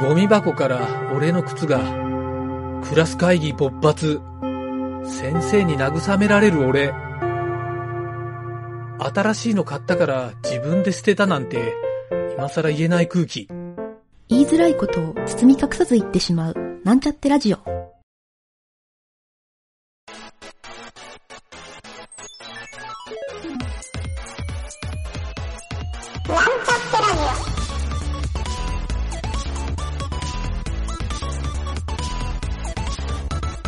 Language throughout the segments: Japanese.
ゴミ箱から俺の靴が、クラス会議勃発、先生に慰められる俺、新しいの買ったから自分で捨てたなんて、今更言えない空気。言いづらいことを包み隠さず言ってしまう、なんちゃってラジオ。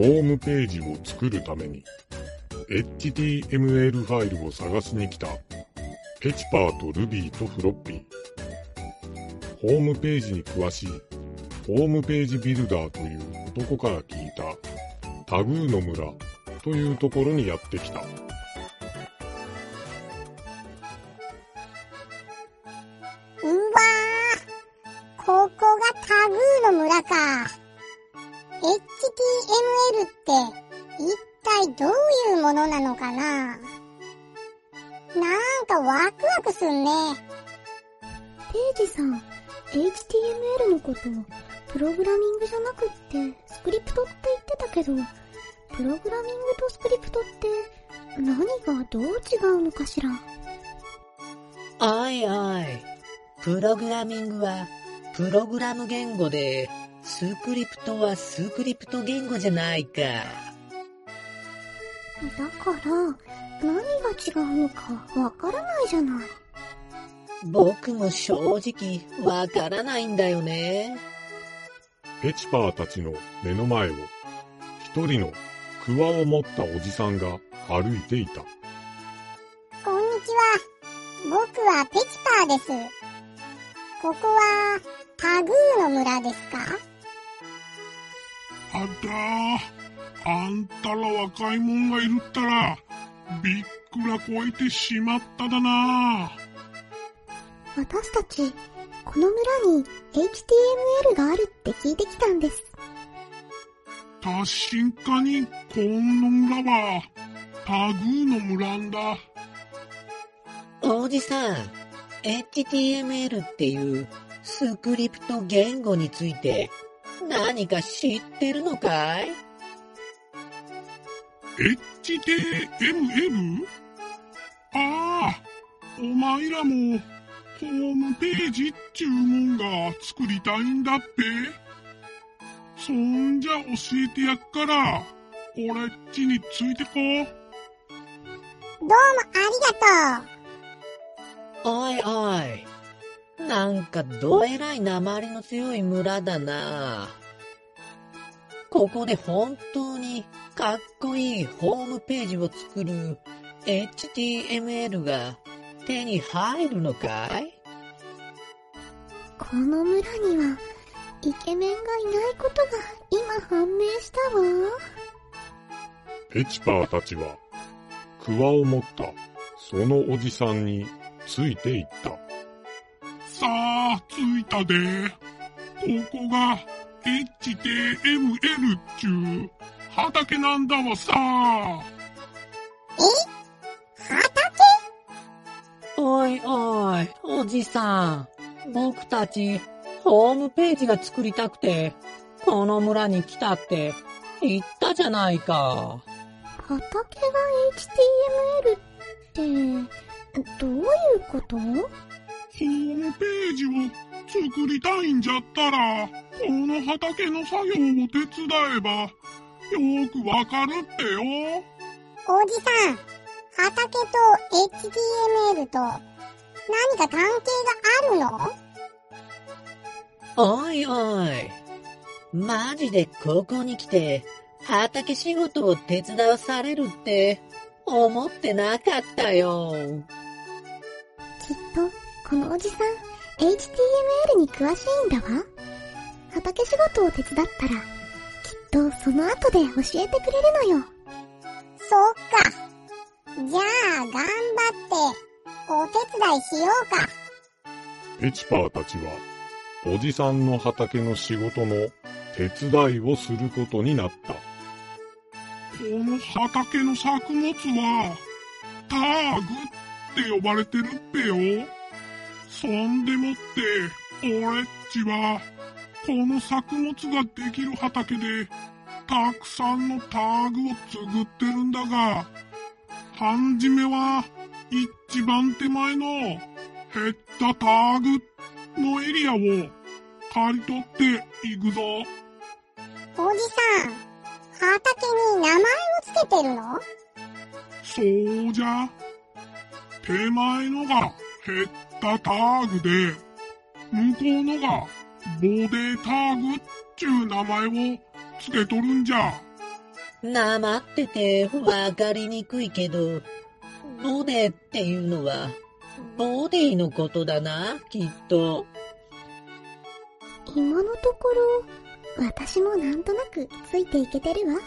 ホームページを作るために HTML ファイルを探しに来たペチパーとルビーとフロッピー。ホームページに詳しいホームページビルダーという男から聞いたタグーの村というところにやってきた。HTML のことをプログラミングじゃなくってスクリプトって言ってたけど、プログラミングとスクリプトって何がどう違うのかしら？おいおい。プログラミングはプログラム言語で、スクリプトはスクリプト言語じゃないか。だから、何が違うのかわからないじゃない。僕も正直わからないんだよね。ペチパーたちの目の前を一人のクワを持ったおじさんが歩いていた。こんにちは。僕はペチパーです。ここはタグーの村ですか？あだあんたら若いもんがいるったら、びっくらこえてしまっただな。私たち、この村に HTML があるって聞いてきたんです。確かに、この村は、タグーの村んだ。おじさん、HTML っていうスクリプト言語について何か知ってるのかい？HTML? ああ、お前らも、ホームページっちゅうもんが作りたいんだっぺ。そんじゃ教えてやっから、俺っちについてこう。どうもありがとう。おいおい。なんかどえらい鉛の強い村だな。ここで本当にかっこいいホームページを作る HTML が手に入るのかい？この村には、イケメンがいないことが今判明したわ。ペチパーたちは、クワを持ったそのおじさんについていった。さあ、着いたで。ここが HTML っちゅう畑なんだわさ。おいおい、おじさん。僕たち、ホームページが作りたくて、この村に来たって言ったじゃないか。畑が HTML って、どういうこと？ホームページを作りたいんじゃったら、この畑の作業を手伝えば、よくわかるってよ。おじさん、畑と HTML と何か関係があるの？おいおい。マジでここに来て、畑仕事を手伝わされるって、思ってなかったよ。きっと、このおじさん、HTML に詳しいんだわ。畑仕事を手伝ったら、きっとその後で教えてくれるのよ。そっか。じゃあ、頑張って、お手伝いしようか。ペチパーたちは、おじさんの畑の仕事の手伝いをすることになった。この畑の作物は、ターグって呼ばれてるっぺよ。そんでもって、俺っちは、この作物ができる畑で、たくさんのターグを作ってるんだが、はんじめは、一番手前の、減ったターグのエリアを、借り取っていくぞ。おじさん、畑に名前をつけてるの？そうじゃ。手前のが減ったターグで、向こうのがボデーターグっちゅう名前をつけとるんじゃ。なまっててわかりにくいけど、ボデっていうのは、ボディのことだな、きっと。今のところ、私もなんとなくついていけてるわ。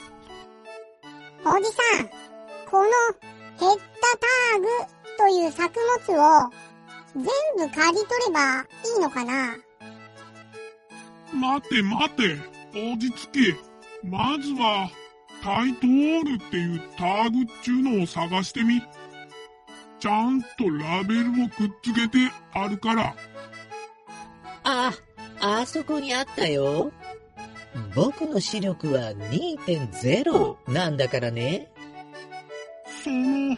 おじさん、この減ったターグという作物を全部刈り取ればいいのかな？待て待て、落ち着け。まずは、タイトールっていうターグっちゅうのを探してみ。ちゃんとラベルをくっつけてあるから。あ、あそこにあったよ。僕の視力は2.0なんだからね。その、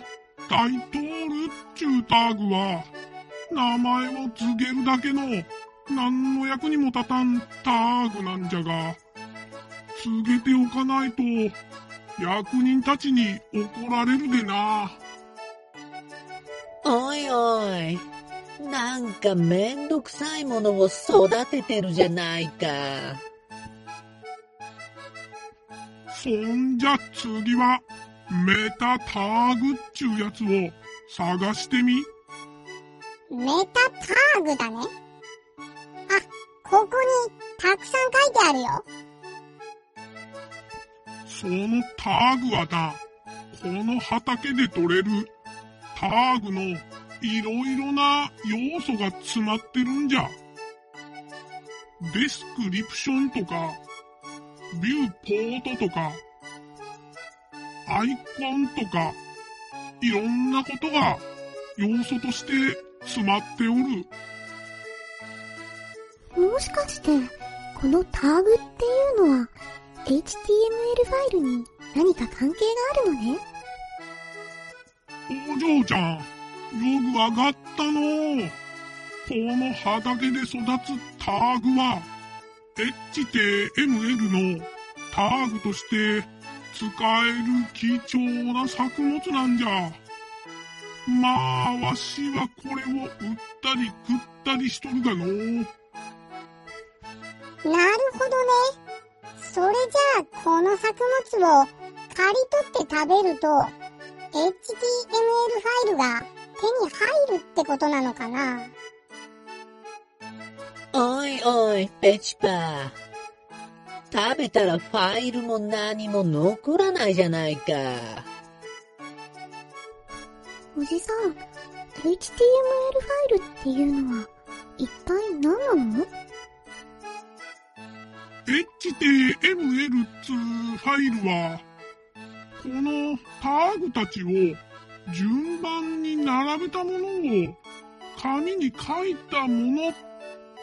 タイトールっちゅうターグは、名前を告げるだけの、何の役にも立たんターグなんじゃが、告げておかないと、役人たちに怒られるでな。おいおい。なんかめんどくさいものを育ててるじゃないか。そんじゃ次は、メタターグっちゅうやつを探してみ。メタターグだね。あ、ここにたくさん書いてあるよ。そのターグはな、この畑で取れるターグのいろいろな要素が詰まってるんじゃ。 description とか、 viewport とか、アイコンとか、いろんなことが要素として詰まっておる。もしかして、このタグっていうのは、HTML ファイルに何か関係があるのね？お嬢ちゃん、よくわかったのこの畑で育つターグは、HTML のターグとして使える貴重な作物なんじゃ。まあ、わしはこれを売ったり食ったりしとるがの。なるほどね。それじゃあ、この作物を刈り取って食べると、HTML ファイルが手に入るってことなのかな？おいおい、ペチパー。食べたらファイルも何も残らないじゃないか。おじさん、HTML ファイルっていうのは、一体何なの？HTML つうファイルは、このタグたちを順番に並べたものを紙に書いたものっ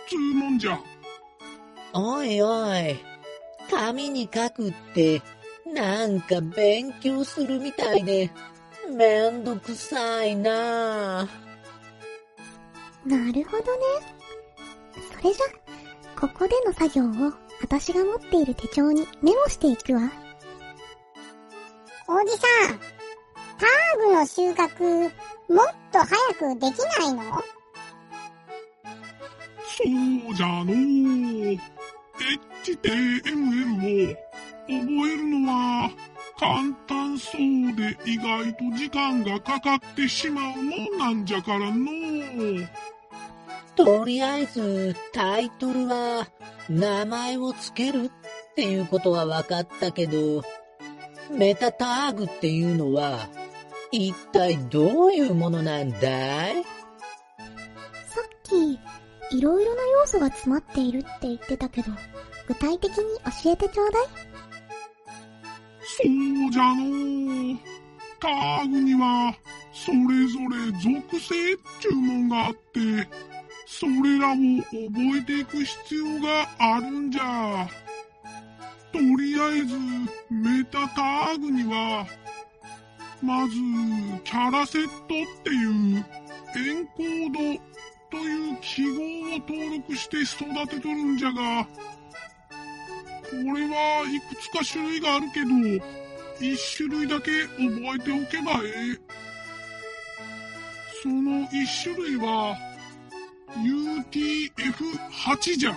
つうもんじゃ。おいおい、紙に書くって、なんか勉強するみたいで、めんどくさいななるほどね。それじゃ、ここでの作業を私が持っている手帳にメモしていくわ。おじさん、ターグの収穫、もっと早くできないの？そうじゃのう。HTML を覚えるのは簡単そうで意外と時間がかかってしまうもんなんじゃからのう。とりあえず、タイトルは、名前をつけるっていうことは分かったけど、メタターグっていうのは、一体どういうものなんだい？さっき、いろいろな要素が詰まっているって言ってたけど、具体的に教えてちょうだいそうじゃのう。ターグには、それぞれ属性っちゅうもんがあって、それらを覚えていく必要があるんじゃ。とりあえず、メタターグには、まず、キャラセットっていう、エンコードという記号を登録して育てとるんじゃが、これはいくつか種類があるけど、一種類だけ覚えておけばええ。その一種類は、UTF-8 じゃ。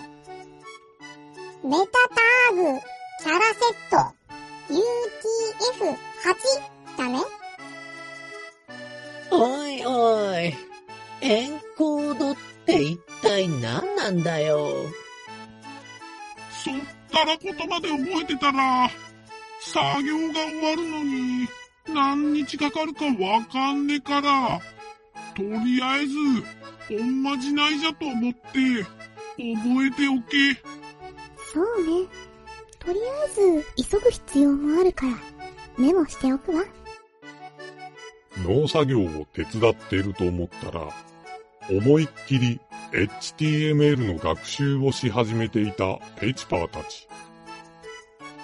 メタターグ、キャラセット、UTF-8 だね。おいおい、エンコードって一体何なんだよ。そっから言葉で覚えてたら、作業が終わるのに、何日かかるかわかんねえから、とりあえず、おんまじないじゃと思って、覚えておけ。そうね。とりあえず、急ぐ必要もあるから、メモしておくわ。農作業を手伝っていると思ったら、思いっきり HTML の学習をし始めていたペチパーたち。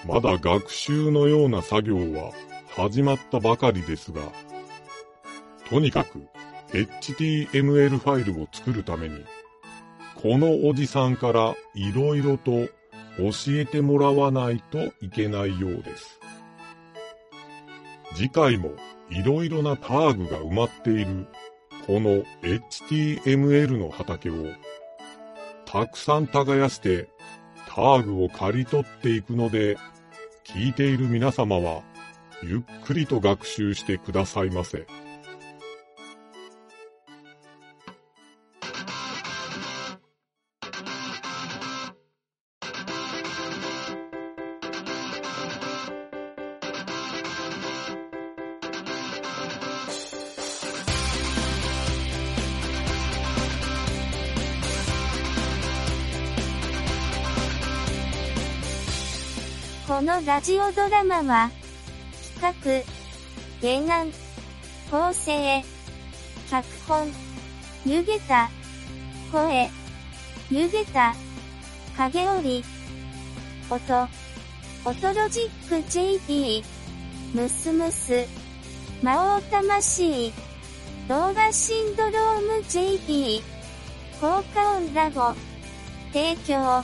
まだ学習のような作業は始まったばかりですが、とにかく HTML ファイルを作るために、このおじさんから色々と教えてもらわないといけないようです。次回もいろいろなターグが埋まっているこの HTML の畑をたくさん耕してターグを刈り取っていくので聞いている皆様はゆっくりと学習してくださいませ。このラジオドラマは、企画、原案、構成、脚本、湯げた、声、湯げた、影織、音、音ロジック JP、ムスムス、魔王魂、動画シンドローム JP、効果音ラボ、提供、